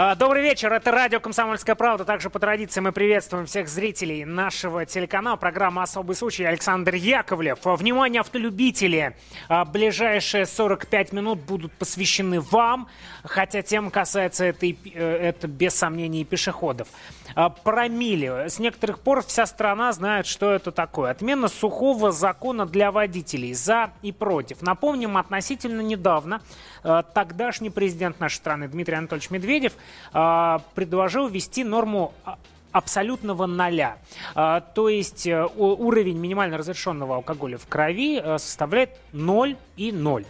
А, Добрый вечер, это радио «Комсомольская правда». Также по традиции мы приветствуем всех зрителей нашего телеканала. Программа «Особый случай». Александр Яковлев. Внимание, автолюбители. А, Ближайшие 45 минут будут посвящены вам, хотя тем касается этой, э, это без сомнений и пешеходов. А, Промили. С некоторых пор вся страна знает, что это такое. Отмена сухого закона для водителей. За и против. Напомним, относительно недавно тогдашний президент нашей страны Дмитрий Анатольевич Медведев э, предложил ввести норму а, абсолютного ноля. А, То есть э, уровень минимально разрешенного алкоголя в крови э, составляет 0 и 0.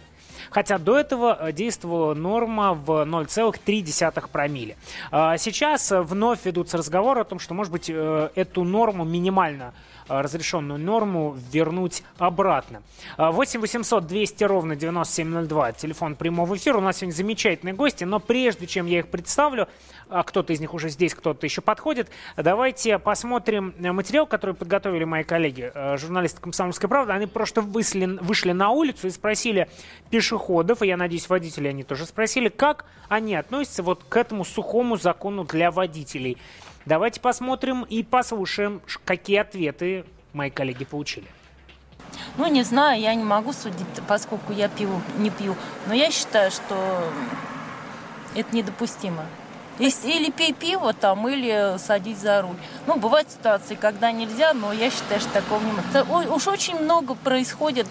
Хотя до этого э, действовала норма в 0,3 промилле. Сейчас э, вновь ведутся разговоры о том, что, может быть, э, эту норму минимально э, разрешенную норму вернуть обратно. А, 8 800 200 ровно 9702, телефон прямого эфира. У нас сегодня замечательные гости, но прежде чем я их представлю, а кто-то из них уже здесь, кто-то еще подходит, давайте посмотрим э, материал, который подготовили мои коллеги, э, журналисты «Комсомольской правды». Они просто вышли, вышли на улицу и спросили пешеходов, и я надеюсь, водители они тоже спросили, как они относятся вот к этому сухому закону для водителей. Давайте посмотрим и послушаем, какие ответы мои коллеги получили. Ну, не знаю, я не могу судить, поскольку я пью, не пью. Но я считаю, что это недопустимо. Или пей пиво там, или садись за руль. Ну, бывают ситуации, когда нельзя, но я считаю, что такого не может. Уж очень много происходит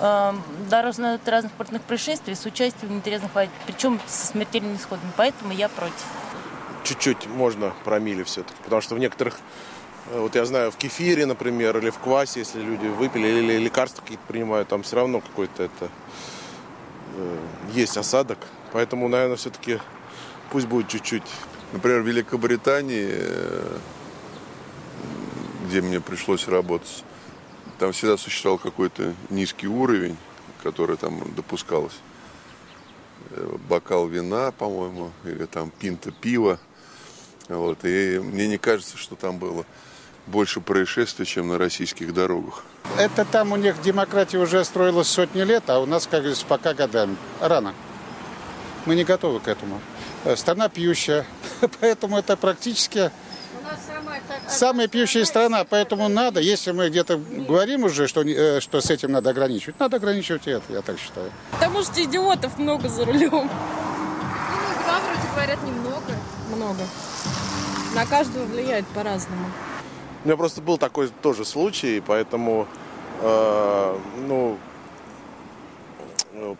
э, дорожно-транспортных происшествий с участием нетрезвых водителей, причем со смертельными исходами. Поэтому я против. Чуть-чуть можно промили все-таки. Потому что в некоторых, э, вот я знаю, в кефире, например, или в квасе, если люди выпили, или лекарства какие-то принимают, там все равно какой-то это э, есть осадок. Поэтому, наверное, все-таки пусть будет чуть-чуть. Например, в Великобритании, э, где мне пришлось работать, там всегда существовал какой-то низкий уровень, который там допускался. Э, Бокал вина, по-моему, или там пинта пива. Вот. И мне не кажется, что там было больше происшествий, чем на российских дорогах. Это там у них демократия уже строилась сотни лет, а у нас, как говорится, пока годами. Рано. Мы не готовы к этому. Страна пьющая, поэтому это практически самая пьющая страна. Поэтому надо, если мы где-то говорим уже, что, э, что с этим надо ограничивать, надо ограничивать и это, я так считаю. Потому что идиотов много за рулем. Ну, два вроде говорят немного. Много. На каждого влияет по-разному. У меня просто был такой тоже случай, поэтому, э, ну, э,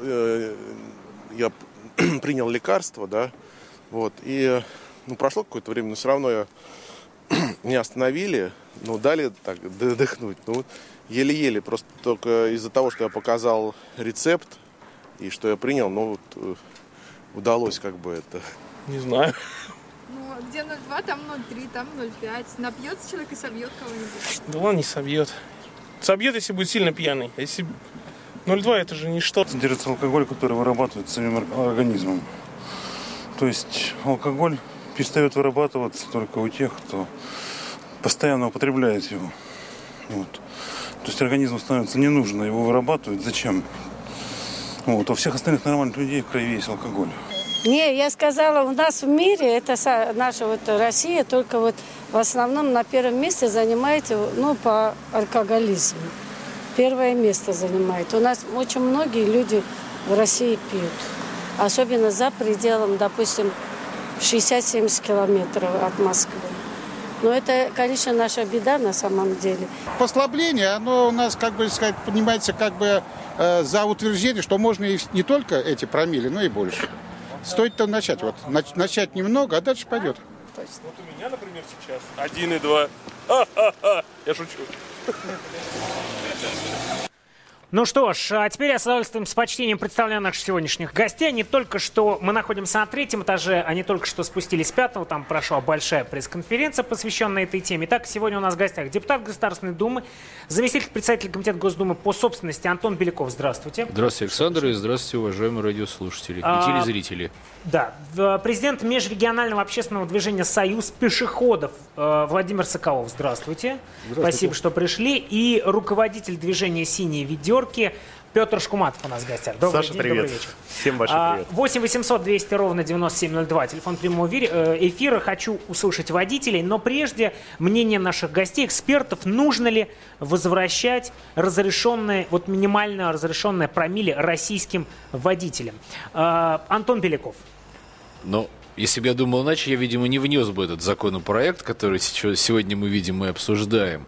э, я принял лекарство, да, вот, и, ну, прошло какое-то время, но все равно я не остановили, ну, дали так д- дыхнуть, ну, еле-еле, просто только из-за того, что я показал рецепт и что я принял, ну, вот, э, удалось как бы это Не знаю. Где 0,2, там 0,3, там 0,5. Напьется человек и собьет кого-нибудь. Да он не собьет. Собьет, если будет сильно пьяный. А если 0,2 это же ничто. содержится алкоголь, который вырабатывается самим ор- организмом. То есть алкоголь перестает вырабатываться только у тех, кто постоянно употребляет его. Вот. То есть организму становится не нужно его вырабатывать. Зачем? Вот. У всех остальных нормальных людей в крови есть алкоголь. Не, я сказала, у нас в мире, это наша вот Россия, только вот в основном на первом месте занимает, ну, по алкоголизму. Первое место занимает. У нас очень многие люди в России пьют. Особенно за пределом, допустим, 60-70 километров от Москвы. Но это, конечно, наша беда на самом деле. Послабление, оно у нас, как бы сказать, поднимается как бы э, за утверждение, что можно и не только эти промили, но и больше. Стоит-то начать, вот, нач- начать немного, а дальше пойдет. Вот у меня, например, сейчас 1,2. Ха-ха-ха. Я шучу. Ну что ж, а теперь я с удовольствием, с почтением представляю наших сегодняшних гостей. Не только что мы находимся на третьем этаже, они только что спустились с пятого, там прошла большая пресс-конференция, посвященная этой теме. Итак, сегодня у нас в гостях депутат Государственной Думы, заместитель председателя Комитета Госдумы по собственности Антон Беляков. Здравствуйте. Здравствуйте, Александр, и здравствуйте, уважаемые радиослушатели А, и телезрители. Да, в- президент межрегионального общественного движения «Союз пешеходов» э, Владимир Соколов. Здравствуйте. Здравствуйте. Спасибо, что пришли. И руководитель движения «Синие ведерки» Петр Шкуматов у нас в гостях. Добрый Саша, день, привет. добрый вечер. Всем большой А, привет. 8 800 200 ровно 9702. Телефон прямого э, эфира. Хочу услышать водителей. Но прежде мнение наших гостей, экспертов, нужно ли возвращать разрешенные, вот минимально разрешенное промилле российским водителям. А, Антон Беляков. Но если бы я думал иначе, я, видимо, не внес бы этот законопроект, который сегодня мы видим и обсуждаем,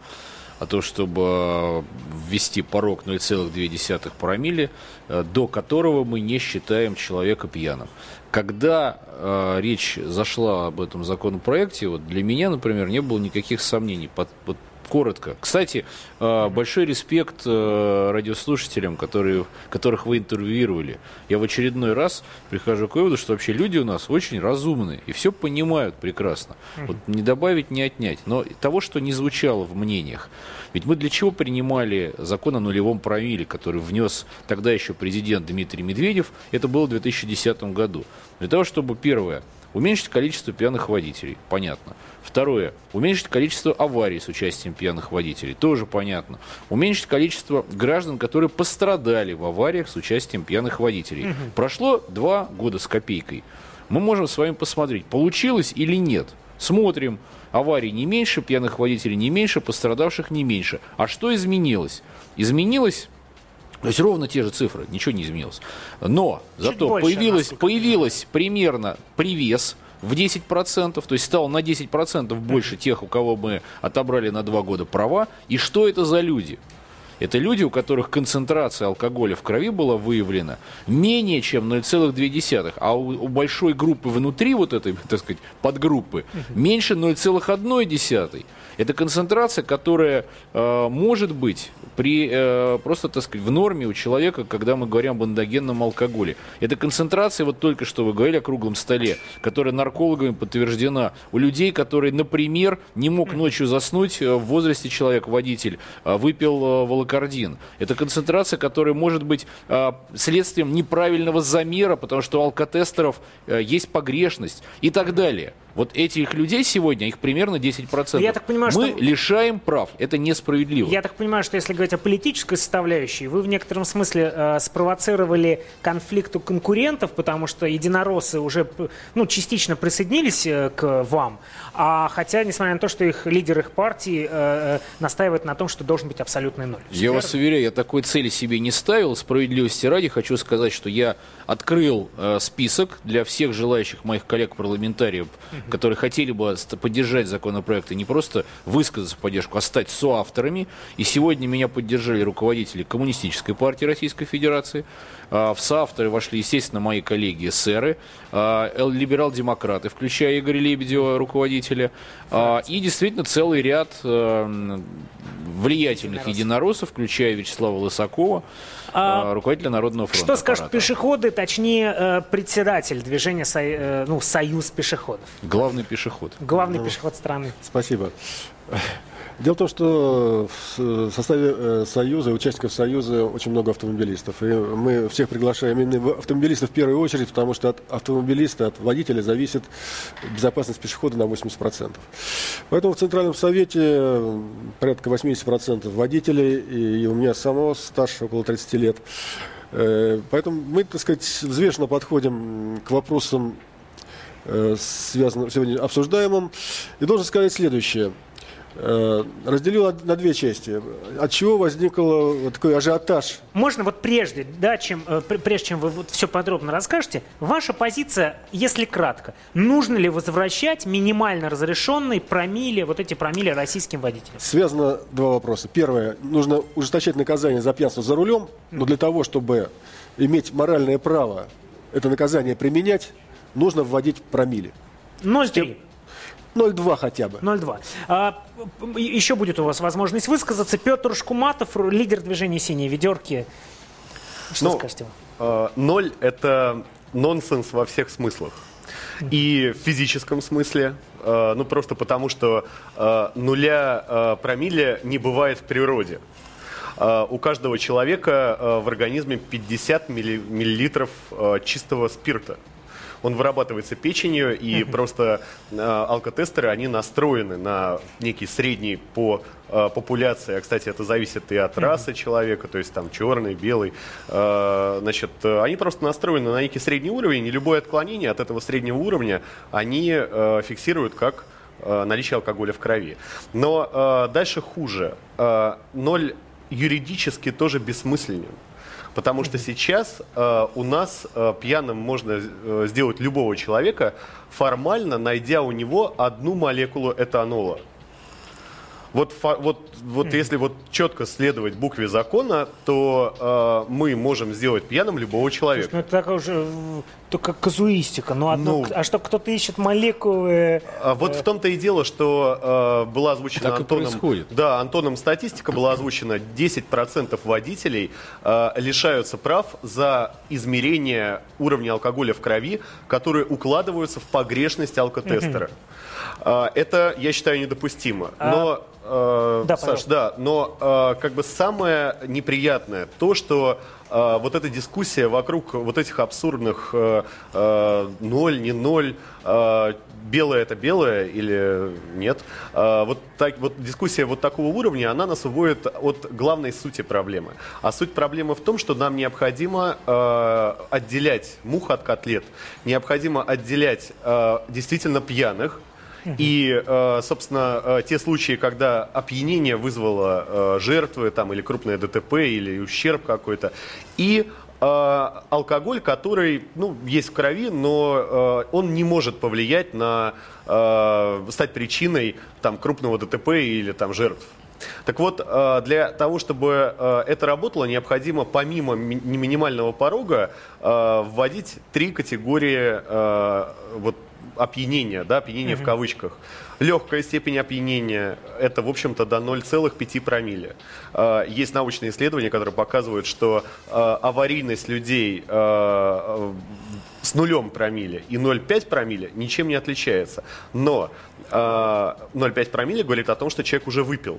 а то, чтобы э, ввести порог 0,2 промилле, э, до которого мы не считаем человека пьяным. Когда э, речь зашла об этом законопроекте, вот для меня, например, не было никаких сомнений. Под- вот коротко. Кстати, э, большой респект э, радиослушателям, которые, которых вы интервьюировали. Я в очередной раз прихожу к выводу, что вообще люди у нас очень разумные и все понимают прекрасно. Вот не добавить, не отнять. Но того, что не звучало в мнениях. Ведь мы для чего принимали закон о нулевом промилле, который внес тогда еще президент Дмитрий Медведев, это было в 2010 году. Для того, чтобы, первое, уменьшить количество пьяных водителей, понятно. Второе, уменьшить количество аварий с участием пьяных водителей, тоже понятно. Уменьшить количество граждан, которые пострадали в авариях с участием пьяных водителей. Мгм. Прошло два года с копейкой. Мы можем с вами посмотреть, получилось или нет. Смотрим, аварий не меньше, пьяных водителей не меньше, пострадавших не меньше. А что изменилось? Изменилось то есть ровно те же цифры, ничего не изменилось. Но зато больше, появилось, появилось примерно привес в 10%, то есть стало на 10% больше тех, у кого мы отобрали на два года права. И что это за люди? Это люди, у которых концентрация алкоголя в крови была выявлена менее чем 0,2, а у, у большой группы внутри вот этой, так сказать, подгруппы меньше 0,1. Это концентрация, которая э, может быть при э, просто, так сказать, в норме у человека, когда мы говорим об эндогенном алкоголе. Это концентрация, вот только что вы говорили о круглом столе, которая наркологами подтверждена у людей, которые, например, не мог ночью заснуть э, в возрасте человек, водитель, э, выпил э, волокордин. Это концентрация, которая может быть э, следствием неправильного замера, потому что у алкотестеров э, есть погрешность и так далее. Вот этих людей сегодня, их примерно 10%. Я так понимаю, Мы что- лишаем прав. Это несправедливо. Я так понимаю, что если говорить о политической составляющей, вы в некотором смысле э, спровоцировали конфликт у конкурентов, потому что единороссы уже ну, частично присоединились э, к вам, а хотя, несмотря на то, что их лидер их партии э, э, настаивает на том, что должен быть абсолютный ноль. Я вас уверяю, я такой цели себе не ставил. Справедливости ради хочу сказать, что я открыл э, список для всех желающих моих коллег-парламентариев, которые хотели бы поддержать законопроект и не просто высказаться в поддержку, а стать соавторами. И сегодня меня поддержали руководители Коммунистической партии Российской Федерации. А, В соавторы вошли, естественно, мои коллеги эсеры, а, либерал-демократы, включая Игоря Лебедева, руководителя, а, и действительно целый ряд э, влиятельных единороссов, включая Вячеслава Лысакова, А, э, руководителя Народного фронта. Что скажут аппарата. пешеходы, точнее э, председатель движения Со- ну, Союз пешеходов, Главный пешеход. главный Ну, пешеход страны? Спасибо. Дело в том, что в составе э, Союза, участников Союза очень много автомобилистов. И мы всех приглашаем именно автомобилистов в первую очередь, потому что от автомобилиста, от водителя зависит безопасность пешехода на 80%. Поэтому в Центральном Совете э, порядка 80% водителей, и у меня самого старше около 30 лет. Э, Поэтому мы, так сказать, взвешенно подходим к вопросам связанным сегодня обсуждаемым. И должен сказать следующее. Э, Разделил на- две части. От чего возникл вот такой ажиотаж Можно вот прежде, да, чем, э, пр- прежде чем вы вот все подробно расскажете, ваша позиция, если кратко, нужно ли возвращать минимально разрешенный промилле, вот эти промилле российским водителям? Связано два вопроса. Первое. Нужно ужесточать наказание за пьянство за рулем, но для того, чтобы иметь моральное право это наказание применять, нужно вводить промили. 0,3. 0,2 хотя бы. 0,2. А, еще будет у вас возможность высказаться. Петр Шкуматов, лидер движения «Синие ведерки». Что Ну, скажете? э, Ноль – это нонсенс во всех смыслах. И в физическом смысле, э, ну просто потому, что э, нуля э, промилле не бывает в природе. Э, У каждого человека э, в организме 50 милли- миллилитров э, чистого спирта. Он вырабатывается печенью, и просто э, алкотестеры, они настроены на некий средний по э, популяции. А, кстати, это зависит и от расы человека, то есть там черный, белый. Э, значит, э, они просто настроены на некий средний уровень, и любое отклонение от этого среднего уровня они э, фиксируют как э, наличие алкоголя в крови. Но э, дальше хуже. Э, ноль юридически тоже бессмысленен. Потому что сейчас э, у нас э, пьяным можно э, сделать любого человека, формально найдя у него одну молекулу этанола. Вот, фа- вот, вот если вот четко следовать букве закона, то э, мы можем сделать пьяным любого человека. Ну, это такая уже э, только казуистика. Ну, одно, Ну. а что кто-то ищет молекулы... А вот в том-то и дело, что э, была озвучена Так и Антоном, происходит. да, Антоном статистика была озвучена, 10% водителей э, лишаются прав за измерение уровня алкоголя в крови, которые укладываются в погрешность алкотестера. Э, это, я считаю, недопустимо. А- Но, э, Да, Саш, пожалуйста. да, но э, как бы самое неприятное то, что э, вот эта дискуссия вокруг вот этих абсурдных э, э, ноль, не ноль, э, белое это белое или нет, э, вот, так, вот дискуссия вот такого уровня, она нас уводит от главной сути проблемы. А суть проблемы в том, что нам необходимо э, отделять мух от котлет, необходимо отделять э, действительно пьяных, и, э, собственно, э, те случаи, когда опьянение вызвало э, жертвы там, или крупное ДТП, или ущерб какой-то, и алкоголь, который ну, есть в крови, но он не может повлиять на стать причиной там, крупного ДТП или там, жертв. Так вот, для того, чтобы это работало, необходимо помимо ми- минимального порога вводить три категории вот, опьянения, да, опьянения в Мгм. кавычках. Легкая степень опьянения – это, в общем-то, до 0,5 промилле. Э, Есть научные исследования, которые показывают, что э, аварийность людей э, с нулем промилле и 0,5 промилле ничем не отличается. Но э, 0,5 промилле говорит о том, что человек уже выпил.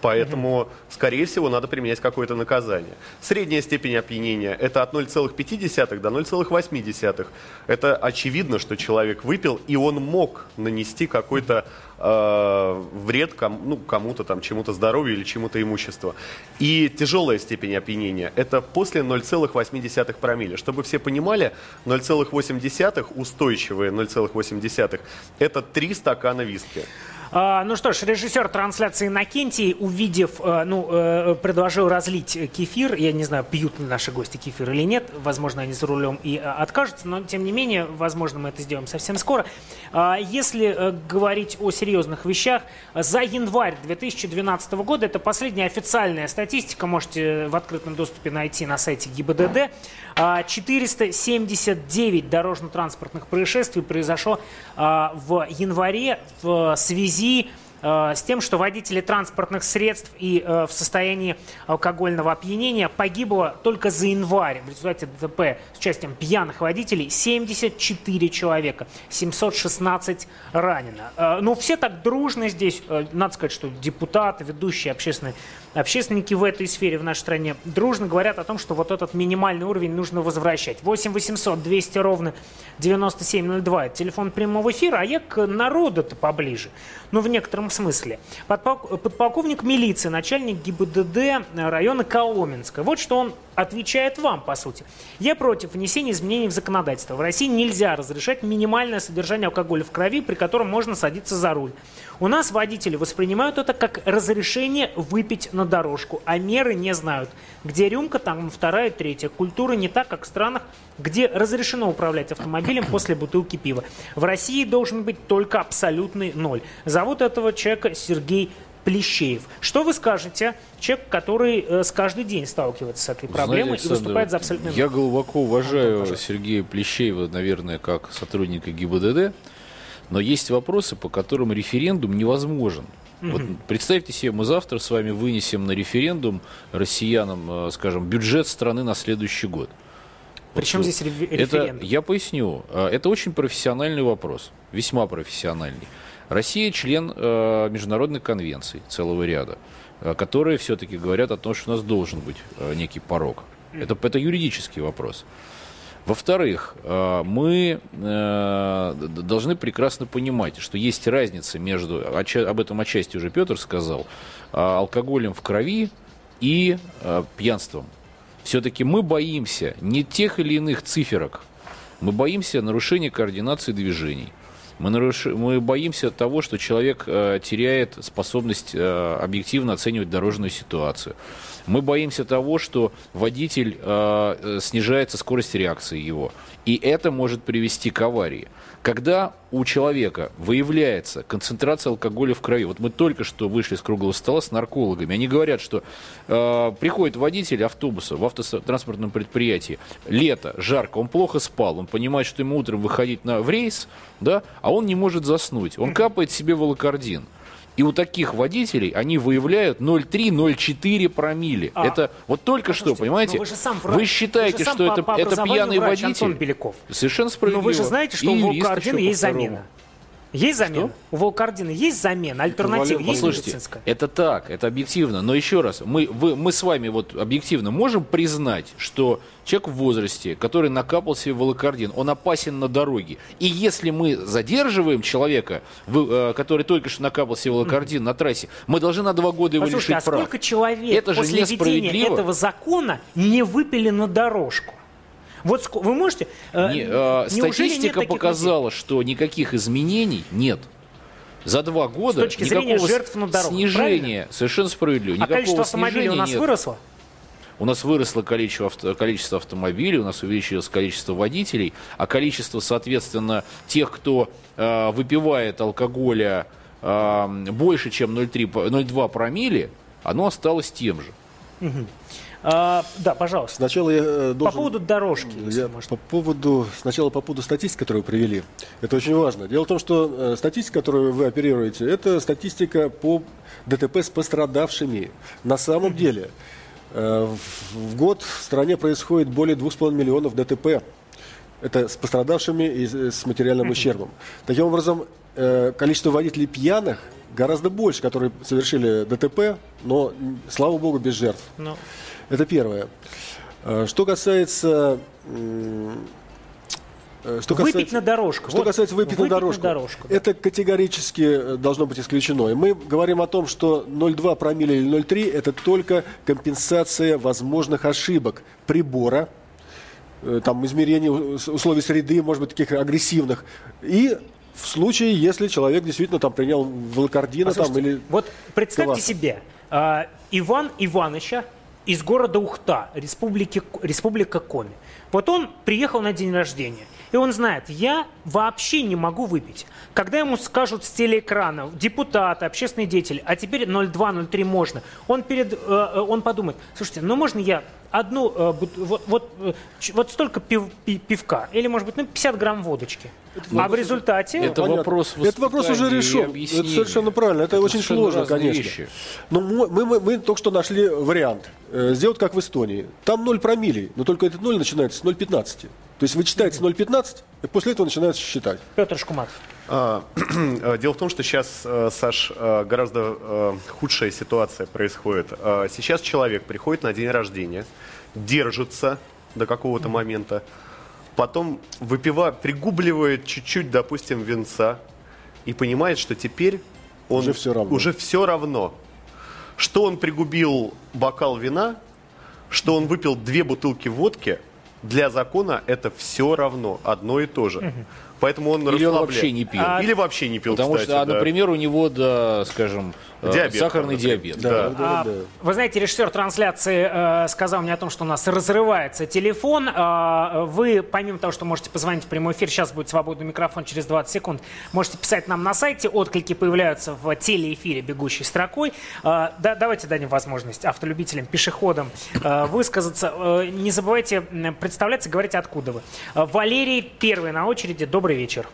Поэтому, скорее всего, надо применять какое-то наказание. Средняя степень опьянения – это от 0,5 до 0,8. Это очевидно, что человек выпил, и он мог нанести какой-то э, вред ком- ну, кому-то, там, чему-то здоровью или чему-то имуществу. И тяжелая степень опьянения – это после 0,8 промилле. Чтобы все понимали, 0,8 устойчивые 0,8 – это 3 стакана виски. А, ну что ж, режиссер трансляции Накентий, увидев, э, ну, э, предложил разлить кефир. Я не знаю, пьют ли наши гости кефир или нет. Возможно, они за рулем и э, откажутся, но тем не менее, возможно, мы это сделаем совсем скоро. А, Если говорить о серьезных вещах, за январь 2012 года, это последняя официальная статистика, можете в открытом доступе найти на сайте ГИБДД, а, 479 дорожно-транспортных происшествий произошло а, в январе в связи э, с тем, что водители транспортных средств и э, в состоянии алкогольного опьянения погибло только за январь в результате ДТП с участием пьяных водителей 74 человека, 716 ранено. Э, Ну, все так дружно здесь, э, надо сказать, что депутаты, ведущие общественные общественники в этой сфере в нашей стране дружно говорят о том, что вот этот минимальный уровень нужно возвращать. 8 800 200 ровно 9702. Это телефон прямого эфира, а я к народу-то поближе. Ну, в некотором смысле. Подпол- Подполковник милиции, начальник ГИБДД района Коломенска. Вот что он отвечает вам, по сути. Я против внесения изменений в законодательство. В России нельзя разрешать минимальное содержание алкоголя в крови, при котором можно садиться за руль. У нас водители воспринимают это как разрешение выпить на дорожку, а меры не знают. Где рюмка, там вторая, третья. Культура не так, как в странах, где разрешено управлять автомобилем после бутылки пива. В России должен быть только абсолютный ноль. Зовут этого человека Сергей Плещеев. Что вы скажете, человек, который э, с каждый день сталкивается с этой проблемой Знаете, и выступает Александр, за абсолютный Я глубоко уважаю Сергея Плещеева, наверное, как сотрудника ГИБДД. Но есть вопросы, по которым референдум невозможен. Вот представьте себе, мы завтра с вами вынесем на референдум россиянам, э, скажем, бюджет страны на следующий год. Причем Вот, здесь реф- это, референдум? Я поясню. Э, Это очень профессиональный вопрос, весьма профессиональный. Россия член э, международных конвенций целого ряда, э, которые все-таки говорят о том, что у нас должен быть э, некий порог. Это, это юридический вопрос. Во-вторых, э, мы э, должны прекрасно понимать, что есть разница между, об этом отчасти уже Петр сказал, алкоголем в крови и пьянством. Все-таки мы боимся не тех или иных циферок, мы боимся нарушения координации движений. Мы, наруши- мы боимся того, что человек э, теряет способность э, объективно оценивать дорожную ситуацию. Мы боимся того, что водитель э, э, снижается скорость реакции его. И это может привести к аварии. Когда у человека выявляется концентрация алкоголя в крови, вот мы только что вышли с круглого стола с наркологами, они говорят, что э, приходит водитель автобуса в автотранспортном предприятии, лето, жарко, он плохо спал, он понимает, что ему утром выходить на, в рейс, да, а он не может заснуть, он капает себе волокордин. И у таких водителей они выявляют 0,3-0,4 промили. А, это вот только что, понимаете? но вы же сам врач. Вы считаете, Вы же что по- это, по это пьяный врач, водитель? Антон Беляков. Совершенно справедливо. Но вы же знаете, что И у еще есть замена. Есть замена? У Волкардина есть замена? Альтернатива есть Послушайте, медицинская? это так, это объективно. Но еще раз, мы, вы, мы с вами вот объективно можем признать, что человек в возрасте, который накапал себе волокордин, он опасен на дороге. И если мы задерживаем человека, вы- э, который только что накапал себе волокордин на трассе, мы должны на два года его Послушайте, лишить а прав. сколько человек Это же после введения этого закона не выпили на дорожку? Вот вы можете... э, Не, э, статистика показала, что никаких изменений нет. За два года С точки зрения никакого жертв на дорогах, снижения, совершенно справедливо, А количество автомобилей у нас нет. выросло? У нас выросло количество, авто- количество автомобилей, у нас увеличилось количество водителей, а количество, соответственно, тех, кто э, выпивает алкоголя э, больше, чем 0,3, по- 0,2 промили, оно осталось тем же. Мгм. А, да, пожалуйста. Сначала я э, По должен... поводу дорожки, если Я можно. по поводу, сначала по поводу статистики, которую вы привели. Это очень важно. Дело в том, что э, статистика, которую вы оперируете, это статистика по ДТП с пострадавшими. На самом деле э, в, год в стране происходит более 2,5 миллионов ДТП. Это с пострадавшими и с материальным ущербом. Таким образом, количество водителей пьяных гораздо больше, которые совершили ДТП, но, слава богу, без жертв. Ну. Это первое. Э, Что касается... э, Что Выпить касается- на дорожку. Что Вот касается выпить, на выпить на дорожку, дорожку, это категорически э, должно быть исключено. И мы говорим о том, что 0,2 промилле или 0,3 это только компенсация возможных ошибок прибора, э, там измерение ус- условий среды, может быть, таких агрессивных. И в случае, если человек действительно там принял волокордина там, Послушайте, или... Вот представьте кваса. себе, а, Иван Ивановича из города Ухта, республики, республика Коми. Вот он приехал на день рождения, и он знает, я вообще не могу выпить. Когда ему скажут с телеэкрана, депутаты, общественный деятель, а теперь 0,2-0,3 можно, он, перед, э, э, он подумает, слушайте, ну можно я одну, э, вот, вот, э, вот столько пив- пи- пивка, или может быть ну, 50 грамм водочки. а в результате... Это Понятно. вопрос Это вопрос уже решен. Это совершенно правильно. Это, Это очень сложно, конечно. вещи. Но мы, мы, мы- мы только что нашли вариант. э, сделать как в Эстонии. Там 0 промиллей, но только этот 0 начинается с 0,15. То есть вычитается 0,15, и после этого начинается считать. Петр Шкуматов. А, э, Дело в том, что сейчас, э, Саш, э, гораздо худшая ситуация происходит. Сейчас человек приходит на день рождения, держится до какого-то момента, потом выпивает, пригубливает чуть-чуть, допустим, венца и понимает, что теперь он Уже всё равно. уже все равно. Что он пригубил бокал вина, что он выпил две бутылки водки, для закона это все равно, одно и то же. Поэтому он Или он вообще не пил. Или вообще не пил, Потому кстати, что, а, да. например, у него, да, скажем, Диабет, сахарный диабет. Да. А, Вы знаете, режиссер трансляции э, сказал мне о том, что у нас разрывается телефон. А, вы, помимо того, что можете позвонить в прямой эфир, сейчас будет свободный микрофон через 20 секунд, можете писать нам на сайте, отклики появляются в телеэфире бегущей строкой. А, да, давайте дадим возможность автолюбителям, пешеходам э, высказаться. Э, не забывайте представляться, говорить, откуда вы. Э, Валерий первый на очереди. Добрый вечер.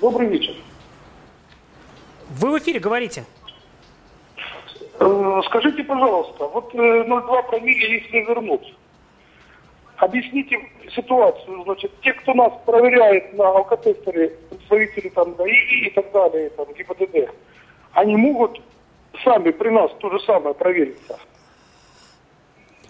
Добрый вечер. Вы в эфире говорите. Э, Скажите, пожалуйста, вот э, 0,2 промилле, если вернуть, объясните ситуацию. Значит, те, кто нас проверяет на алкотестере, представители там ДАИ и так далее, там, ГИБДД, они могут сами при нас то же самое провериться.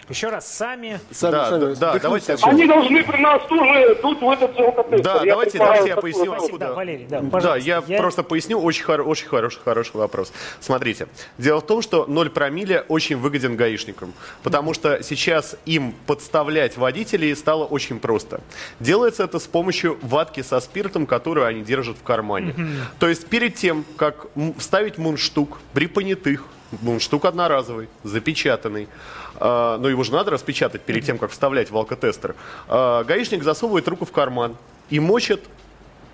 Еще раз, сами... Да, да, да, давайте Они должны при нас тоже тут в этот алкотестер. Да, Я давайте, давайте я поясню, тоже. откуда. Да, Валерий, да, Да, я, Я- просто поясню, очень, хор- очень хороший, хороший вопрос. Смотрите, дело в том, что 0 промилле очень выгоден гаишникам, потому что сейчас им подставлять водителей стало очень просто. Делается это с помощью ватки со спиртом, которую они держат в кармане. То есть перед тем, как вставить мундштук при понятых, мундштук одноразовый, запечатанный, а, но его же надо распечатать перед тем, как вставлять в алкотестер, а, гаишник засовывает руку в карман и мочит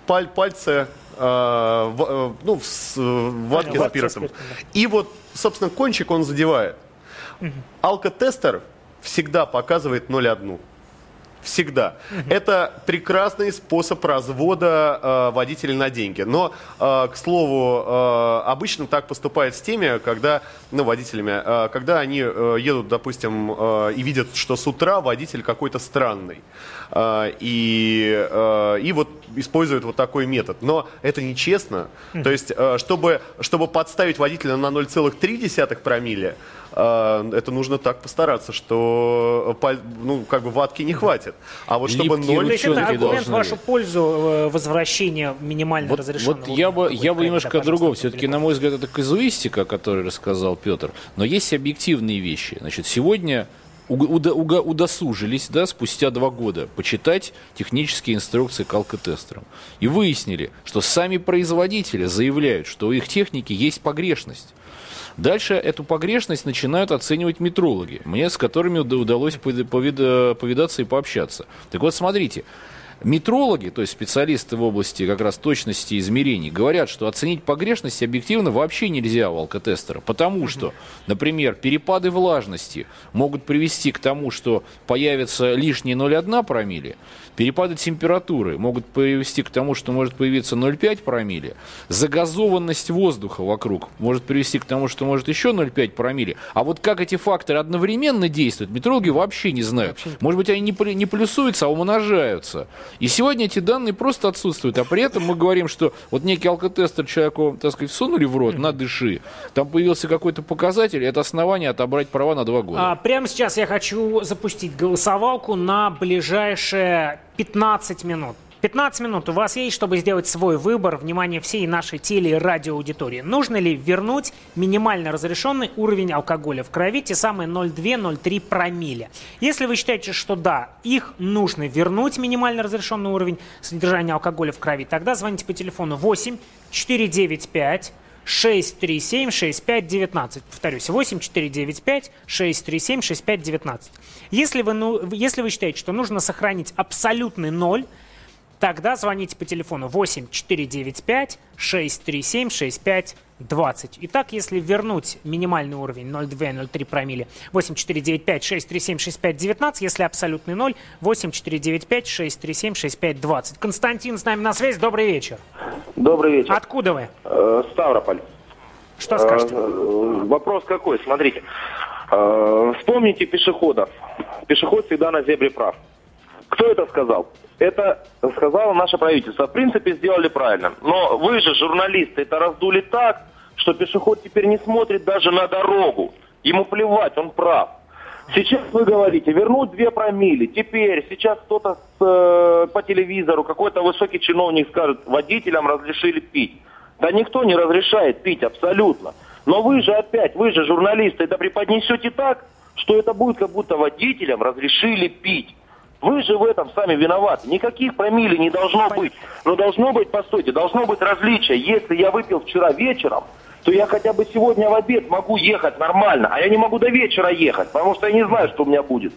паль- пальцы э, в, э, ну, в, с- в ватке с спиртом, И вот, собственно, кончик он задевает. Алкотестер всегда показывает 0,1. Всегда. Это прекрасный способ развода э, водителей на деньги. Но, э, к слову, э, обычно так поступает с теми, когда, ну, водителями, э, когда они э, едут, допустим, э, и видят, что с утра водитель какой-то странный. Э, и, э, и вот используют вот такой метод. Но это нечестно. То есть, э, чтобы, чтобы подставить водителя на 0,3 промилле, это нужно так постараться, что ну, как бы ватки не хватит. А вот чтобы Липкие ноль... Это аргумент в вашу пользу э, возвращения минимально Вот, разрешенного. вот я бы, я бы немножко о другом. Все-таки, на мой взгляд, это казуистика, о которой рассказал Петр. Но есть объективные вещи. Значит, сегодня удосужились, да, спустя два года, почитать технические инструкции к алкотестерам. И выяснили, что сами производители заявляют, что у их техники есть погрешность. Дальше эту погрешность начинают оценивать метрологи, мне с которыми уда- удалось повид- повида- повидаться и пообщаться. Так вот, смотрите, метрологи, то есть специалисты в области как раз точности измерений, говорят, что оценить погрешность объективно вообще нельзя у алкотестера, потому что, например, перепады влажности могут привести к тому, что появится лишние 0,1 промилле, перепады температуры могут привести к тому, что может появиться 0,5 промилле, загазованность воздуха вокруг может привести к тому, что может еще 0,5 промилле. А вот как эти факторы одновременно действуют, метрологи вообще не знают. Может быть, они не плюсуются, а умножаются. И сегодня эти данные просто отсутствуют. А при этом мы говорим, что вот некий алкотестер человеку, так сказать, всунули в рот, на дыши, там появился какой-то показатель, это основание отобрать права на два года. А, прямо сейчас я хочу запустить голосовалку на ближайшие 15 минут. 15 минут у вас есть, чтобы сделать свой выбор, внимание всей нашей теле- и радиоаудитории. Нужно ли вернуть минимально разрешенный уровень алкоголя в крови, те самые 0,2-0,3 промилле? Если вы считаете, что да, их нужно вернуть, минимально разрешенный уровень содержания алкоголя в крови, тогда звоните по телефону 8 495 637-6519. Повторюсь, 8495-637-6519. Если вы, ну, если вы считаете, что нужно сохранить абсолютный ноль, тогда звоните по телефону 8495-637-6520. Итак, если вернуть минимальный уровень 0,2-0,3 промилле 8495-637-6519, если абсолютный ноль 8495-637-6520. Константин с нами на связи. Добрый вечер. Добрый вечер. Откуда вы? Э, Ставрополь. Что скажете? Э, Вопрос какой? Смотрите. Э, Вспомните пешеходов. Пешеход всегда на зебре прав. Кто это сказал? Это сказало наше правительство. В принципе, сделали правильно. Но вы же, журналисты, это раздули так, что пешеход теперь не смотрит даже на дорогу. Ему плевать, он прав. Сейчас вы говорите, вернуть две промили. Теперь, сейчас кто-то э, по телевизору, какой-то высокий чиновник скажет, водителям разрешили пить. Да никто не разрешает пить, абсолютно. Но вы же опять, вы же журналисты, это преподнесете так, что это будет как будто водителям разрешили пить. Вы же в этом сами виноваты. Никаких промилле не должно быть. Но должно быть, постойте, должно быть различие. Если я выпил вчера вечером, то я хотя бы сегодня в обед могу ехать нормально. А я не могу до вечера ехать, потому что я не знаю, что у меня будет.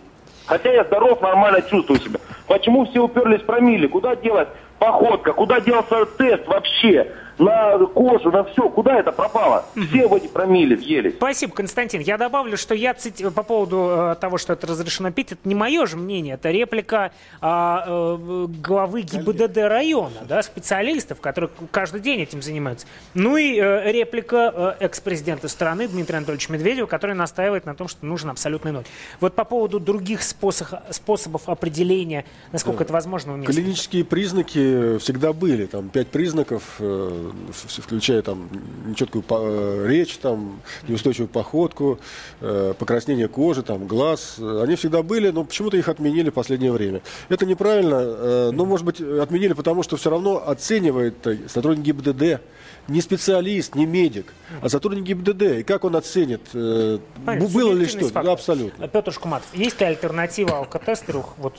Хотя я здоров, нормально чувствую себя. Почему все уперлись в промилле? Куда делась походка? Куда делся тест вообще? На кожу, на все. Куда это пропало? Все в эти промили въелись. Спасибо, Константин. Я добавлю, что я цити... по поводу э, того, что это разрешено пить, это не мое же мнение, это реплика а, э, главы ГИБДД района, да, специалистов, которые каждый день этим занимаются. Ну и э, реплика э, экс-президента страны Дмитрия Анатольевича Медведева, который настаивает на том, что нужен абсолютный ноль. Вот по поводу других способ, способов определения, насколько это возможно. Клинические признаки всегда были. Там пять признаков, э, включая там нечеткую э, речь, там неустойчивую походку, э, покраснение кожи, там глаз. Они всегда были, но почему-то их отменили в последнее время. Это неправильно, э, но, может быть, отменили, потому что все равно оценивает сотрудник ГИБДД не специалист, не медик, а сотрудник ГИБДД. И как он оценит, Понятно, было ли что? фактор. Да, абсолютно. Петр Шкуматов, есть ли альтернатива алкотестеру? Вот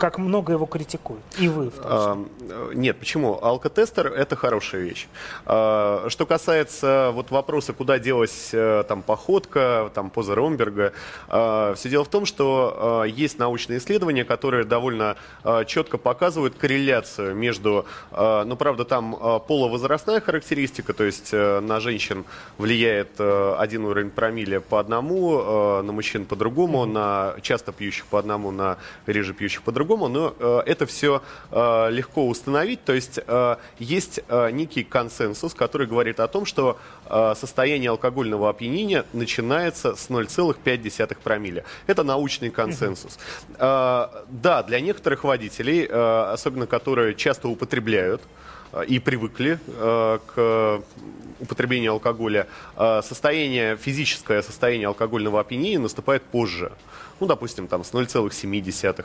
как много его критикуют. И вы в том числе. А, Нет, почему? Алкотестер – это хорошая вещь. А, Что касается вот вопроса, куда делась э, там походка, там поза Ромберга, а, все дело в том, что а, есть научные исследования, которые довольно а, четко показывают корреляцию между, а, ну, правда, там а, половозрастная характеристика, то есть э, на женщин влияет э, один уровень промилле по одному, э, на мужчин по другому, на часто пьющих по одному, на реже пьющих по другому, но э, это все э, легко установить, то есть э, есть э, некий консенсус, который говорит о том, что э, состояние алкогольного опьянения начинается с 0,5 промилле. Это научный консенсус. Э, Да, для некоторых водителей, э, особенно которые часто употребляют, и привыкли э, к употреблению алкоголя, э, состояние, физическое состояние алкогольного опьянения наступает позже. Ну, допустим, там с 0,7,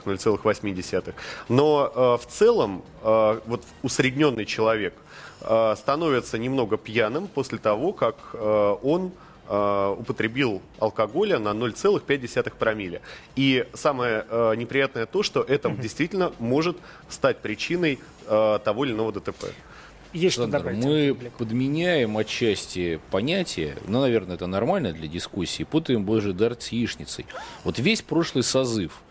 0,8. Но э, в целом э, вот усредненный человек э, становится немного пьяным после того, как э, он э, употребил алкоголя на 0,5 промилле. И самое э, неприятное то, что это действительно может стать причиной э, того или иного ДТП. Есть что Александр, добавить? мы подменяем отчасти понятие, ну, наверное, это нормально для дискуссии, путаем Божий дар с яичницей. Вот весь прошлый созыв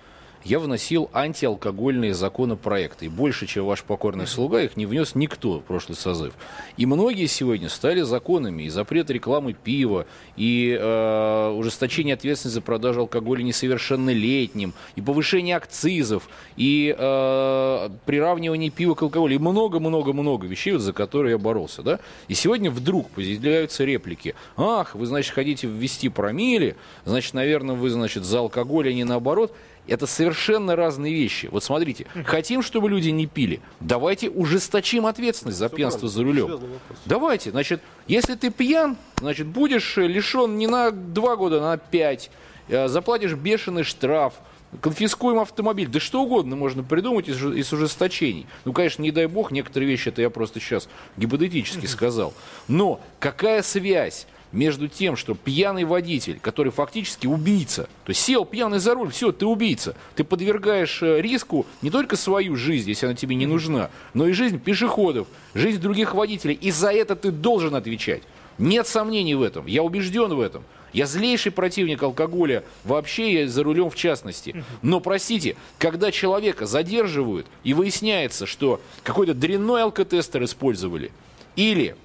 я вносил антиалкогольные законопроекты. И больше, чем ваш покорный слуга, их не внес никто в прошлый созыв. И многие сегодня стали законами. И запрет рекламы пива, и э, ужесточение ответственности за продажу алкоголя несовершеннолетним, и повышение акцизов, и э, приравнивание пива к алкоголю, и много-много-много вещей, вот, за которые я боролся. Да? И сегодня вдруг появляются реплики. Ах, вы, значит, хотите ввести промили, значит, наверное, вы, значит, за алкоголь, а не наоборот. Это совершенно разные вещи. Вот смотрите, хотим, чтобы люди не пили, давайте ужесточим ответственность за пьянство за рулем. Давайте, значит, если ты пьян, значит, будешь лишен не на два года, а на пять, Э, заплатишь бешеный штраф, конфискуем автомобиль, да что угодно можно придумать из, из ужесточений. Ну, конечно, не дай бог, некоторые вещи это я просто сейчас гипотетически сказал. Но какая связь между тем, что пьяный водитель, который фактически убийца, то есть сел пьяный за руль, все, ты убийца, ты подвергаешь э, риску не только свою жизнь, если она тебе не нужна, но и жизнь пешеходов, жизнь других водителей, и за это ты должен отвечать. Нет сомнений в этом, я убежден в этом. Я злейший противник алкоголя вообще, и за рулем в частности. Но, простите, когда человека задерживают и выясняется, что какой-то дрянной алкотестер использовали, или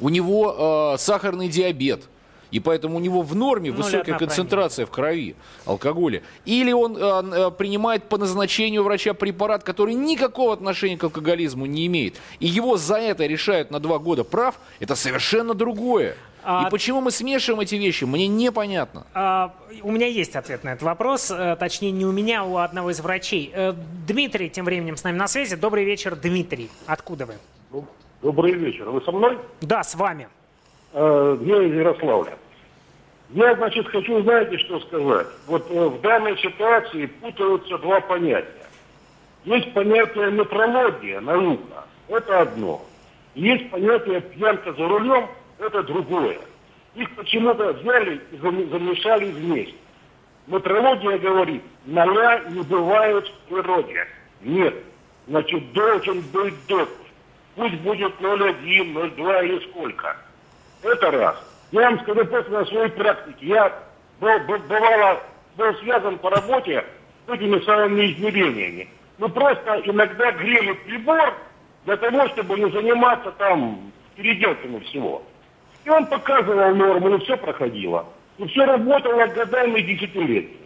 у него э, сахарный диабет, и поэтому у него в норме Ну, высокая концентрация в крови алкоголя. Или он э, э, принимает по назначению врача препарат, который никакого отношения к алкоголизму не имеет. И его за это решают на два года прав, это совершенно другое. А- И почему мы смешиваем эти вещи, мне непонятно. А, у меня есть ответ на этот вопрос, э, точнее не у меня, а у одного из врачей. Э, Дмитрий тем временем с нами на связи. Добрый вечер, Дмитрий. Откуда вы? Добрый вечер. Вы со мной? Да, с вами. Э, Я из Ярославля. Я, значит, хочу, знаете, что сказать. Вот э, в данной ситуации путаются два понятия. Есть понятие метрология, наука. Это одно. Есть понятие пьянка за рулем, это другое. Их почему-то взяли и зам- замешали вместе. Метрология говорит, ноля не бывает в природе. Нет. Значит, должен быть допуск. Пусть будет 0,1, 0,2 или сколько. Это раз. Я вам скажу просто на своей практике. Я был, бывало, был связан по работе с этими самыми измерениями. Мы просто иногда грели прибор для того, чтобы не заниматься там переделками всего. И он показывал норму, ну все проходило. И все работало годами и десятилетиями.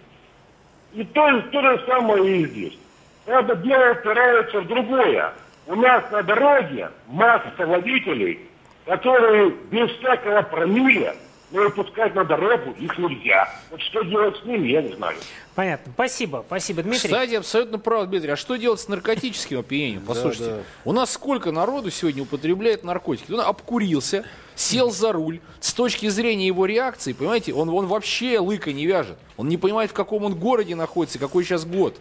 И то, то же самое и здесь. Правда, дело упирается в другое. У нас на дороге масса водителей, которые без всякого промиля но выпускать на дорогу их нельзя. Вот что делать с ними, я не знаю. Понятно. Спасибо. Спасибо, Дмитрий. Кстати, абсолютно прав, Дмитрий. А что делать с наркотическим опьянением? Послушайте, Да, да. у нас сколько народу сегодня употребляет наркотики? Он обкурился, сел за руль. С точки зрения его реакции, понимаете, он, он вообще лыка не вяжет. Он не понимает, в каком он городе находится, какой сейчас год.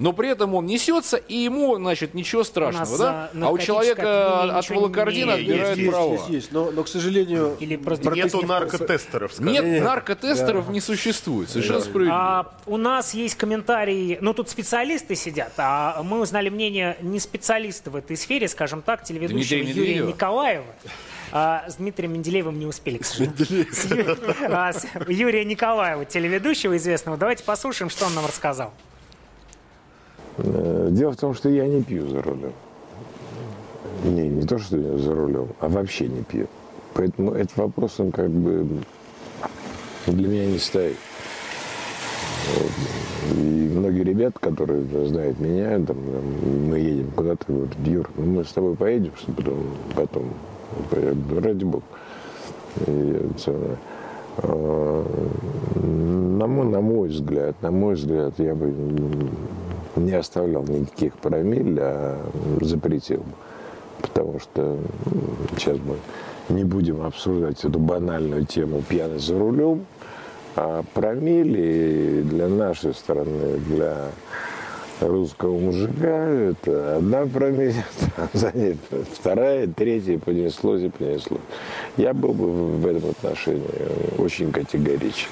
Но при этом он несется, и ему, значит, ничего страшного, да? а, А у человека от волокордина отбирают есть, права. есть, есть. Но, но, к сожалению, Или просто Нету наркотестеров, скажем. Нет, Нет. наркотестеров не существует. Совершенно справедливо. А, у нас есть комментарии, ну тут специалисты сидят, а мы узнали мнение не специалиста в этой сфере, скажем так, телеведущего Юрия Медведева. Николаева. А, с Дмитрием Менделеевым не успели, к сожалению. Ю- а, Юрия Николаева, телеведущего известного. Давайте послушаем, что он нам рассказал. Э, Дело в том, что я не пью за рулем. Не, не то, что я за рулем, а вообще не пью. Поэтому этот вопрос, он как бы для меня не стоит. Вот. И многие ребята, которые знают меня, там, мы едем куда-то, говорят, Юр, ну мы с тобой поедем, что потом, потом, говорю, ради бога. А, На мой, на мой взгляд, на мой взгляд, я бы не оставлял никаких промилль, а запретил. Потому что сейчас мы не будем обсуждать эту банальную тему пьяный за рулем, а промили для нашей страны, для русского мужика, это одна промилле, за ней вторая, третья, понеслось и понеслось. Я был бы в этом отношении очень категоричен.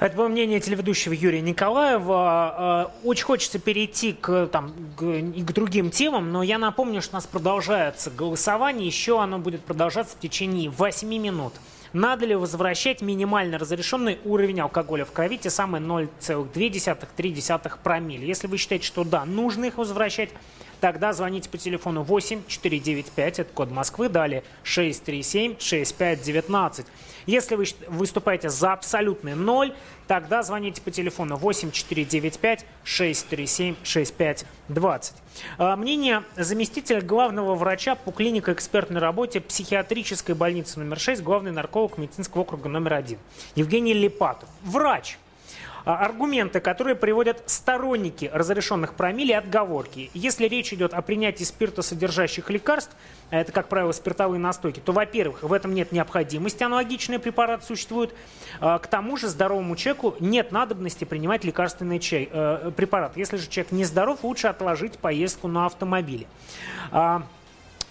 Это было мнение телеведущего Юрия Николаева. Э, Очень хочется перейти к, там, к, к другим темам, но я напомню, что у нас продолжается голосование. Еще оно будет продолжаться в течение 8 минут. Надо ли возвращать минимально разрешенный уровень алкоголя в крови, те самые 0,2-3 промилле? Если вы считаете, что да, нужно их возвращать, тогда звоните по телефону 8 495, это код Москвы, далее 637 6519. Если вы выступаете за абсолютный ноль, тогда звоните по телефону 8 495 637 6520. А, Мнение заместителя главного врача по клинико-экспертной работе психиатрической больницы номер 6, главный нарколог медицинского округа номер 1. Евгений Липатов. Врач. А, Аргументы, которые приводят сторонники разрешенных промилле, отговорки. Если речь идет о принятии спиртосодержащих лекарств, а это, как правило, спиртовые настойки, то, во-первых, в этом нет необходимости, аналогичные препараты существуют. А, К тому же здоровому человеку нет надобности принимать лекарственный чай, э, препарат. Если же человек нездоров, лучше отложить поездку на автомобиле.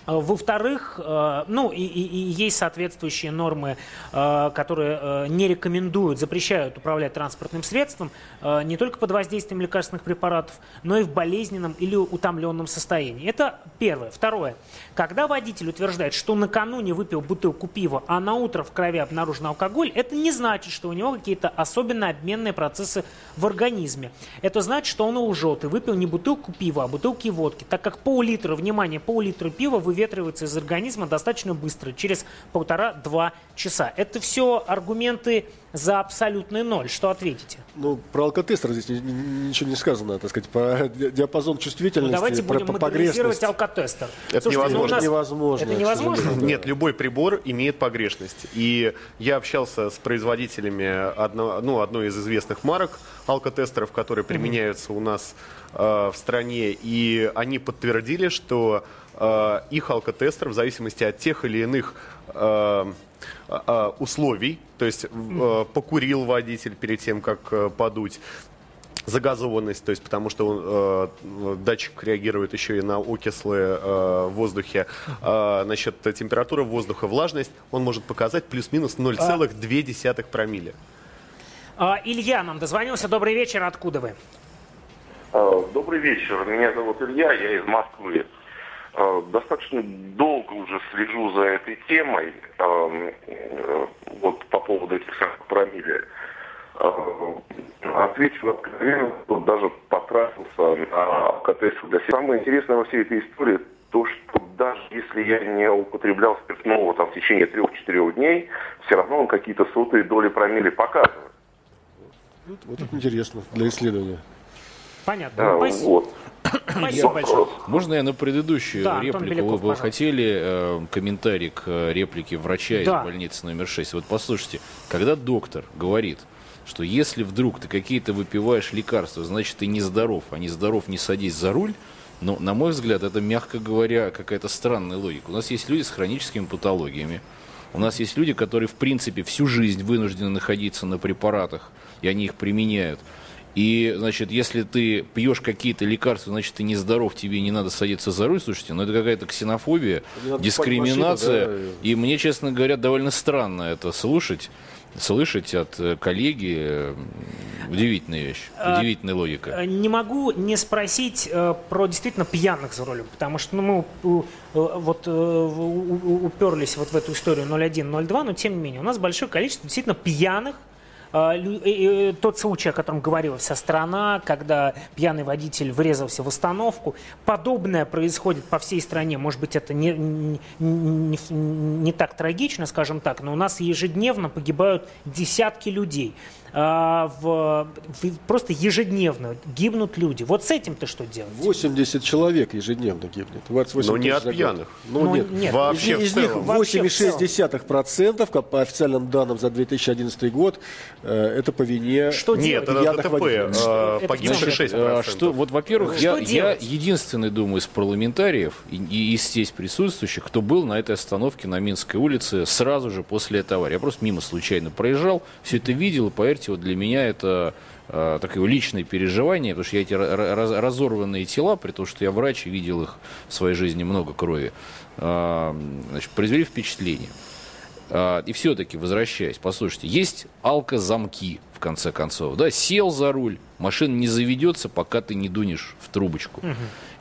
А, во-вторых, э, ну и, и- и есть соответствующие нормы, э, которые э, не рекомендуют, запрещают управлять транспортным средством не только под воздействием лекарственных препаратов, но и в болезненном или утомленном состоянии. Это первое. Второе. Когда водитель утверждает, что накануне выпил бутылку пива, а на утро в крови обнаружен алкоголь, это не значит, что у него какие-то особенно обменные процессы в организме. Это значит, что он лжет и выпил не бутылку пива, а бутылки водки, так как пол-литра, внимание, пол-литра пива выветривается из организма достаточно быстро, через полтора-два часа. Это все аргументы за абсолютный ноль. Что ответите? Ну, про алкотестер здесь ни- ни- ничего не сказано, так сказать, про ди- диапазон Ну, чувствительности, давайте про, будем погрешность. алкотестер. Это Слушайте, ну, невозможно. нас- Невозможно, Это невозможно? Нет, любой прибор имеет погрешность. И я общался с производителями одно, ну, одной из известных марок алкотестеров, которые применяются у нас в стране, и они подтвердили, что э, их алкотестер в зависимости от тех или иных э, э, условий, то есть э, покурил водитель перед тем, как э, подуть, загазованность, то есть потому что он, э, датчик реагирует еще и на окислы э, в воздухе. Э, насчет температуры воздуха, влажность, он может показать плюс-минус 0,2 промилле. А, Илья нам дозвонился. Добрый вечер. Откуда вы? А, Добрый вечер. Меня зовут Илья, я из Москвы. А, Достаточно долго уже слежу за этой темой, а, э, вот по поводу этих самых промилле. Отвечу откровенно, что даже потратился на алкотестер для. Самое интересное во всей этой истории то, что даже если я не употреблял спиртного там, в течение трех-четырех дней, все равно он какие-то сотые доли промили показывает. Вот, вот это интересно для исследования. Понятно. Да, Спасибо. вот. Спасибо большое. Можно я на предыдущую Да, реплику? Беляков, вы, вы пожалуйста. хотели э, комментарий к э, реплике врача Да. из больницы номер 6. Вот послушайте, когда доктор говорит, что если вдруг ты какие-то выпиваешь лекарства, значит ты нездоров, а нездоров не садись за руль, но, на мой взгляд, это, мягко говоря, какая-то странная логика. У нас есть люди с хроническими патологиями, у нас есть люди, которые, в принципе, всю жизнь вынуждены находиться на препаратах, и они их применяют. И, значит, если ты пьешь какие-то лекарства, значит, ты нездоров, тебе не надо садиться за руль. Слушайте, ну это какая-то ксенофобия, надо дискриминация. машину, И мне, честно говоря, довольно странно это слушать. Слышать от э, коллеги э, удивительная вещь, А, удивительная логика. Э, Не могу не спросить про действительно пьяных за рулем, потому что ну, мы вот уперлись вот в эту историю 01-02, но тем не менее у нас большое количество действительно пьяных тот случай, о котором говорила вся страна, когда пьяный водитель врезался в остановку, подобное происходит по всей стране. Может быть, это не, не, не- не так трагично, скажем так, но у нас ежедневно погибают десятки людей. А, в- в- просто ежедневно гибнут люди. Вот с этим ты что делать? 80 человек ежедневно гибнет. 28 Но не от пьяных. Ну, Ну, нет. нет. Вообще из, в из них целом. Вообще в 8,6% как по официальным данным за 2011 год э, это по вине Что Нет, делать? это пьяных ДТП. водителей. э, Это Погибших значит, 6%. А, Что, вот, во-первых, Что я, я единственный, думаю, из парламентариев и, и из здесь присутствующих, кто был на этой остановке на Минской улице сразу же после аварии. Я просто мимо случайно проезжал, все это видел, и поверьте, вот для меня это э, такое личное переживание, потому что я эти ра- раз- разорванные тела, при том, что я врач и видел их в своей жизни много крови, э, значит, произвели впечатление. А, И все-таки, возвращаясь, послушайте, есть алкозамки, в конце концов. Да, сел за руль, машина не заведется, пока ты не дунешь в трубочку.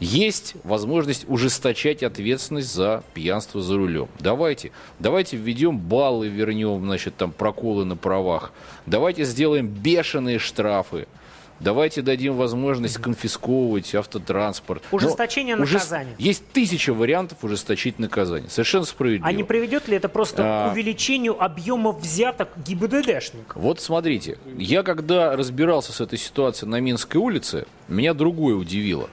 Есть возможность ужесточать ответственность за пьянство за рулем. Давайте, давайте введем баллы, вернем, значит, там проколы на правах. Давайте сделаем бешеные штрафы. Давайте дадим возможность конфисковывать автотранспорт. Но Ужесточение ужес- наказания. Есть тысяча вариантов ужесточить наказание. Совершенно справедливо. А не приведет ли это просто А. к увеличению объемов взяток ГИБДДшников? Вот смотрите, я когда разбирался с этой ситуацией на Минской улице, меня другое удивило.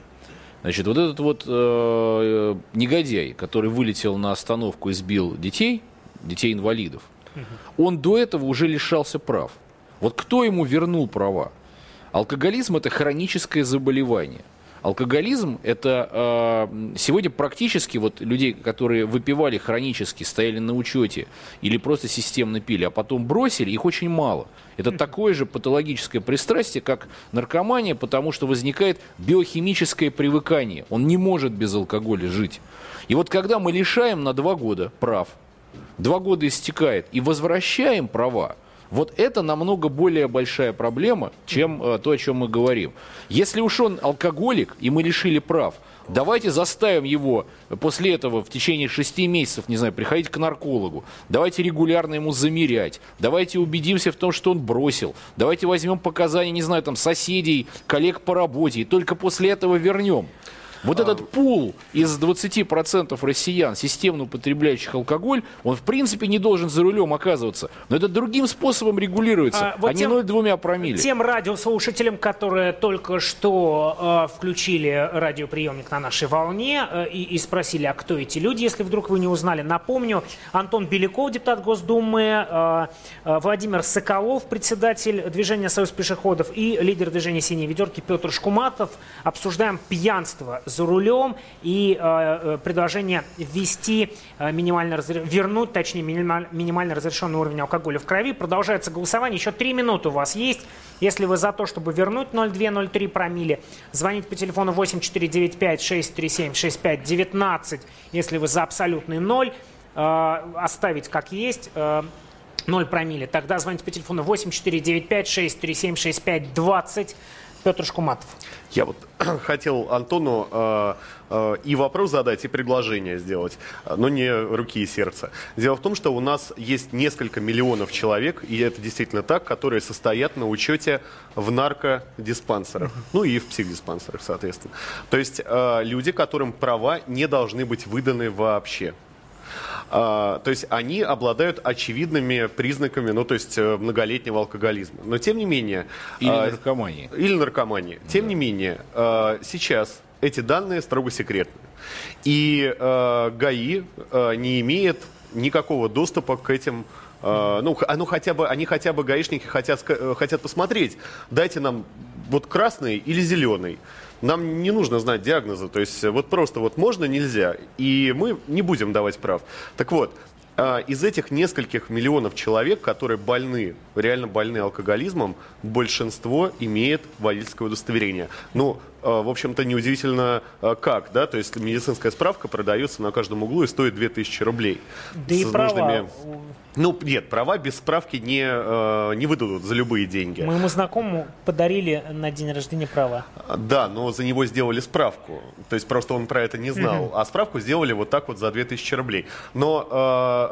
Значит, вот этот вот э, негодяй, который вылетел на остановку и сбил детей, детей-инвалидов, он до этого уже лишался прав. Вот кто ему вернул права? Алкоголизм – это хроническое заболевание. Алкоголизм – это э, сегодня практически вот людей, которые выпивали хронически, стояли на учете или просто системно пили, а потом бросили, их очень мало. Это такое же патологическое пристрастие, как наркомания, потому что возникает биохимическое привыкание. Он не может без алкоголя жить. И вот когда мы лишаем на два года прав, два года истекает, и возвращаем права, вот это намного более большая проблема, чем э, то, о чем мы говорим. Если уж он алкоголик, и мы лишили прав, давайте заставим его после этого в течение шести месяцев, не знаю, приходить к наркологу. Давайте регулярно ему замерять. Давайте убедимся в том, что он бросил. Давайте возьмем показания, не знаю, там, соседей, коллег по работе, и только после этого вернем. Вот этот пул из 20% россиян, системно употребляющих алкоголь, он в принципе не должен за рулем оказываться. Но это другим способом регулируется, А, вот а, не тем- 0,2 промилле. Тем радиослушателям, которые только что э, включили радиоприемник на нашей волне э, и, и спросили, а кто эти люди, если вдруг вы не узнали, напомню, Антон Беляков, депутат Госдумы, э, э, Владимир Соколов, председатель движения «Союз пешеходов» и лидер движения «Синие ведерки» Петр Шкуматов. Обсуждаем пьянство за рулем и э, э, предложение ввести э, минимально разре- вернуть, точнее, минималь- минимально разрешенный уровень алкоголя в крови. Продолжается голосование. Еще три минуты у вас есть. Если вы за то, чтобы вернуть 0,2-0,3 промилле, звоните по телефону 8495-637-6519. Если вы за абсолютный ноль, э, оставить как есть. э, 0 промилле. Тогда звоните по телефону 8495-637-6520. Петр Шкуматов. Я вот хотел Антону э, э, и вопрос задать, и предложение сделать, но не руки и сердца. Дело в том, что у нас есть несколько миллионов человек, и это действительно так, которые состоят на учете в наркодиспансерах, ну и в психдиспансерах, соответственно. То есть э, люди, которым права не должны быть выданы вообще. А, то есть они обладают очевидными признаками, ну, то есть э, многолетнего алкоголизма. Но тем не менее... Или а, наркомании. Или наркомании. Тем не менее, а, сейчас эти данные строго секретны. И а, ГАИ а, не имеет никакого доступа к этим а, ну, ну, хотя бы, они хотя бы, гаишники хотят, э, хотят посмотреть, дайте нам вот красный или зеленый. Нам не нужно знать диагноза, то есть э, вот просто вот можно, нельзя, и мы не будем давать прав. Так вот, а, из этих нескольких миллионов человек, которые больны, реально больны алкоголизмом, большинство имеет водительское удостоверение. Ну, а, в общем-то, неудивительно а, как, да, то есть медицинская справка продается на каждом углу и стоит 2000 рублей. Да и С права. Ну, нет, права без справки не, э, не выдадут за любые деньги. Моему знакомому подарили на день рождения права. Да, но за него сделали справку. То есть просто он про это не знал. Мгм. А справку сделали вот так вот за 2000 рублей. Но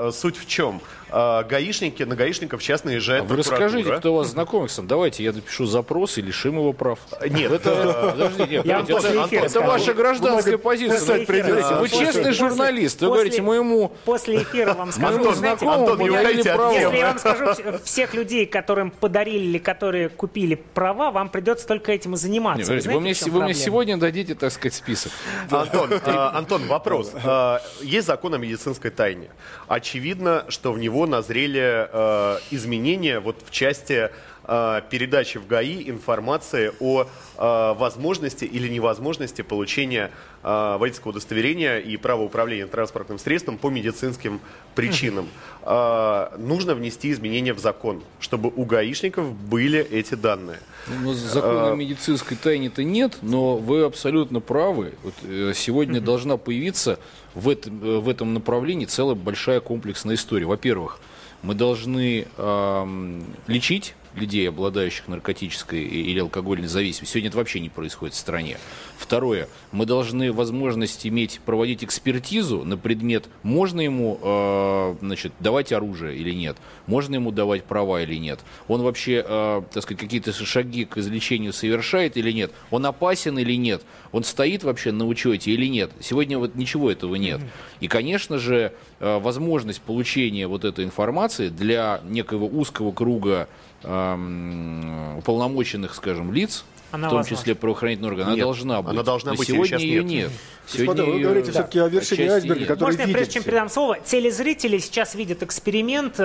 э, суть в чем? Э, гаишники, на гаишников сейчас наезжает А Вы расскажите, кто у вас знакомый сам. Давайте я напишу запрос и лишим его прав. Нет, это, нет, Я вам подождите, после это, эфира это ваша гражданская позиция. Смотрите, Вы честный журналист. Вы говорите, моему После эфира вам скажу. Знаете, Антон, если права. Если я вам скажу вс- всех людей, которым подарили или которые купили права, вам придется только этим и заниматься. Вы мне, вы сегодня дадите, так сказать, список. Антон, э, Антон, вопрос. Э, Есть закон о медицинской тайне. Очевидно, что в него назрели э, изменения вот в части передачи в ГАИ информации о э, возможности или невозможности получения э, водительского удостоверения и права управления транспортным средством по медицинским причинам. Э, Нужно внести изменения в закон, чтобы у гаишников были эти данные. Ну, закона о Э, медицинской тайне-то нет, но вы абсолютно правы. Вот, э, сегодня должна появиться в этом, э, в этом направлении целая большая комплексная история. Во-первых, мы должны эм, лечить людей, обладающих наркотической или алкогольной зависимостью. Сегодня это вообще не происходит в стране. Второе, мы должны возможность иметь, проводить экспертизу на предмет, можно ему э, значит, давать оружие или нет, можно ему давать права или нет, он вообще, э, так сказать, какие-то шаги к излечению совершает или нет, он опасен или нет, он стоит вообще на учете или нет. Сегодня вот ничего этого нет. И, конечно же, э, возможность получения вот этой информации для некого узкого круга эм, уполномоченных, скажем, лиц, Она в том возможна. числе правоохранительные органы, она Нет, должна быть. она должна Но быть, сегодня ее нет. нет. Господа, вы говорите всё-таки о вершине айсберга, нет. который Можно я, видит прежде чем передам слово, телезрители сейчас видят эксперимент. Э,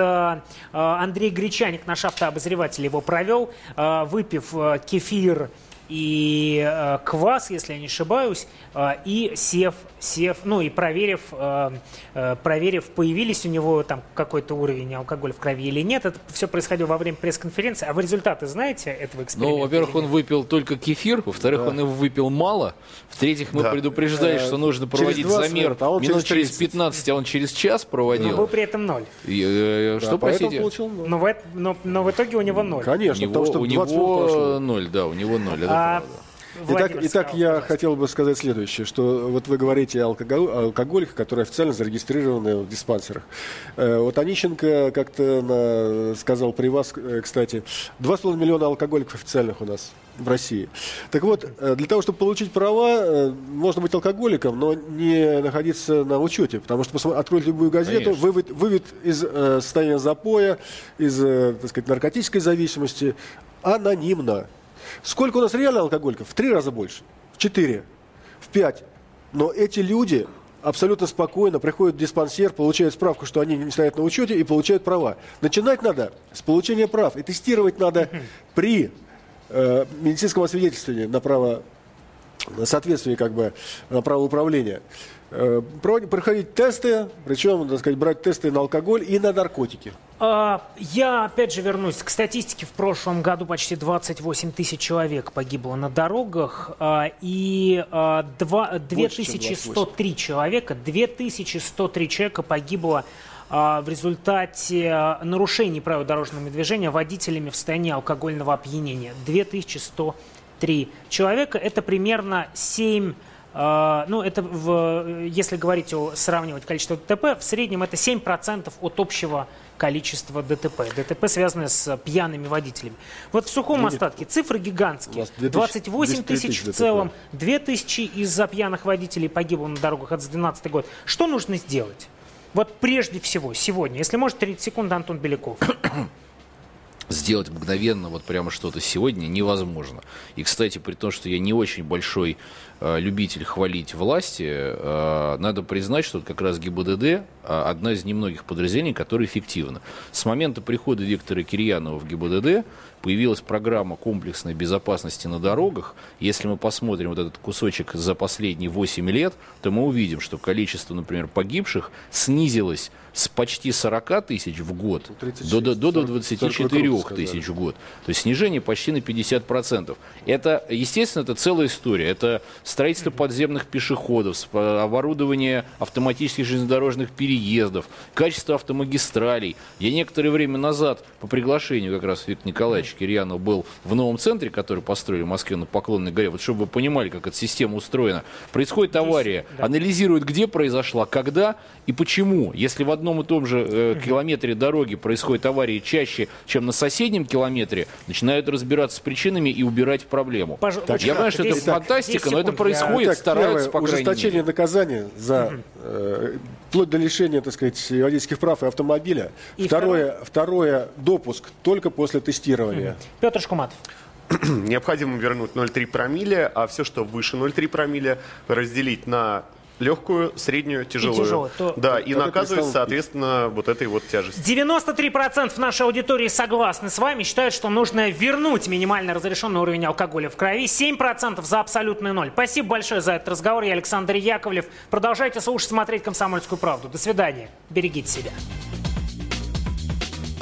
э, Андрей Гречаник, наш автообозреватель, его провел, э, выпив э, кефир и э, квас, если я не ошибаюсь, э, и сев, сев, ну и проверив, э, э, проверив, появились у него там какой-то уровень алкоголя в крови или нет. Это все происходило во время пресс-конференции. А вы результаты знаете этого эксперимента? Ну, во-первых, он выпил только кефир, во-вторых, он его выпил мало, в-третьих, мы Да. предупреждали, Э, что нужно проводить 20 замер минут, а он минут через через 15, а он через час проводил. Но был при этом ноль. И, э, Да, что, поэтому простите? получил ноль. Но в, но, но в итоге у него ноль. У Конечно, него, потому что у 20 минут прошло. него ноль, да, у него ноль, это А. Итак, Владимир итак сказал, я пожалуйста. хотел бы сказать следующее, что вот вы говорите о алкоголиках, которые официально зарегистрированы в диспансерах. Э, Вот Онищенко как-то сказал при вас, э, кстати, 2,5 миллиона алкоголиков официальных у нас в России. Так вот, э, для того, чтобы получить права, можно быть алкоголиком, но не находиться на учете, потому что посмотри- откройте любую газету, Конечно. вывод, вывод из э, состояния запоя, из, э, так сказать, наркотической зависимости анонимно. Сколько у нас реально алкоголиков? В три раза больше, в четыре, в пять. Но эти люди абсолютно спокойно приходят в диспансер, получают справку, что они не стоят на учете и получают права. Начинать надо с получения прав. И тестировать надо при э, медицинском освидетельствовании на право на соответствие как бы на право управления. Э, проходить тесты, причем, так сказать, брать тесты на алкоголь и на наркотики. А, Я опять же вернусь к статистике. В прошлом году почти 28 тысяч человек погибло на дорогах. а, И а, два- Больше, чем 2103 человека, 2103 человека погибло а, в результате а, нарушений правил дорожного движения водителями в состоянии алкогольного опьянения. 2103 3 человека. Это примерно 7 э, ну, это в, если говорить о сравнивать количество ДТП, в среднем это 7% от общего количества ДТП. ДТП связаны с пьяными водителями. Вот в сухом Нет, остатке цифры гигантские. 2000, 28 тысяч в целом, 2 тысячи из-за пьяных водителей погибло на дорогах от 2012 год. Что нужно сделать? Вот прежде всего, сегодня, если может, 30 секунд, Антон Беляков. Сделать мгновенно вот прямо что-то сегодня невозможно. И, кстати, при том, что я не очень большой э, любитель хвалить власти, э, надо признать, что как раз ГИБДД э, одна из немногих подразделений, которая эффективна. С момента прихода Виктора Кирьянова в ГИБДД появилась программа комплексной безопасности на дорогах. Если мы посмотрим вот этот кусочек за последние 8 лет, то мы увидим, что количество, например, погибших снизилось с почти 40 тысяч в год до, до, до, до 24 тысяч в год. То есть снижение почти на 50%. Это, естественно, это целая история. Это строительство подземных пешеходов, сп- оборудование автоматических железнодорожных переездов, качество автомагистралей. Я некоторое время назад по приглашению как раз Виктора Николаевича Кирьянова был в новом центре, который построили в Москве на Поклонной горе. Вот чтобы вы понимали, как эта система устроена. Происходит авария, анализируют, где произошла, когда и почему. Если в одном и том же э, километре дороги происходит авария чаще, чем на соседнем километре, начинают разбираться с причинами и убирать проблему. Пож- Так, Я понимаю, что это Итак, фантастика, но это 10 секунд. происходит, Итак, стараются, первое, по крайней ужесточение мере. наказания за э, вплоть до лишения, так сказать, водительских прав и автомобиля. И второе, второе, допуск только после тестирования. Петр Шкуматов. Необходимо вернуть 0,3 промилле, а все, что выше 0,3 промилле, разделить на легкую, среднюю, тяжелую. тяжелую, то- Да, и Тогда наказывать, перестанут соответственно, вот этой вот тяжестью. 93% нашей аудитории согласны с вами, считают, что нужно вернуть минимально разрешенный уровень алкоголя в крови. 7% за абсолютный ноль. Спасибо большое за этот разговор. Я Александр Яковлев. Продолжайте слушать, смотреть «Комсомольскую правду». До свидания. Берегите себя.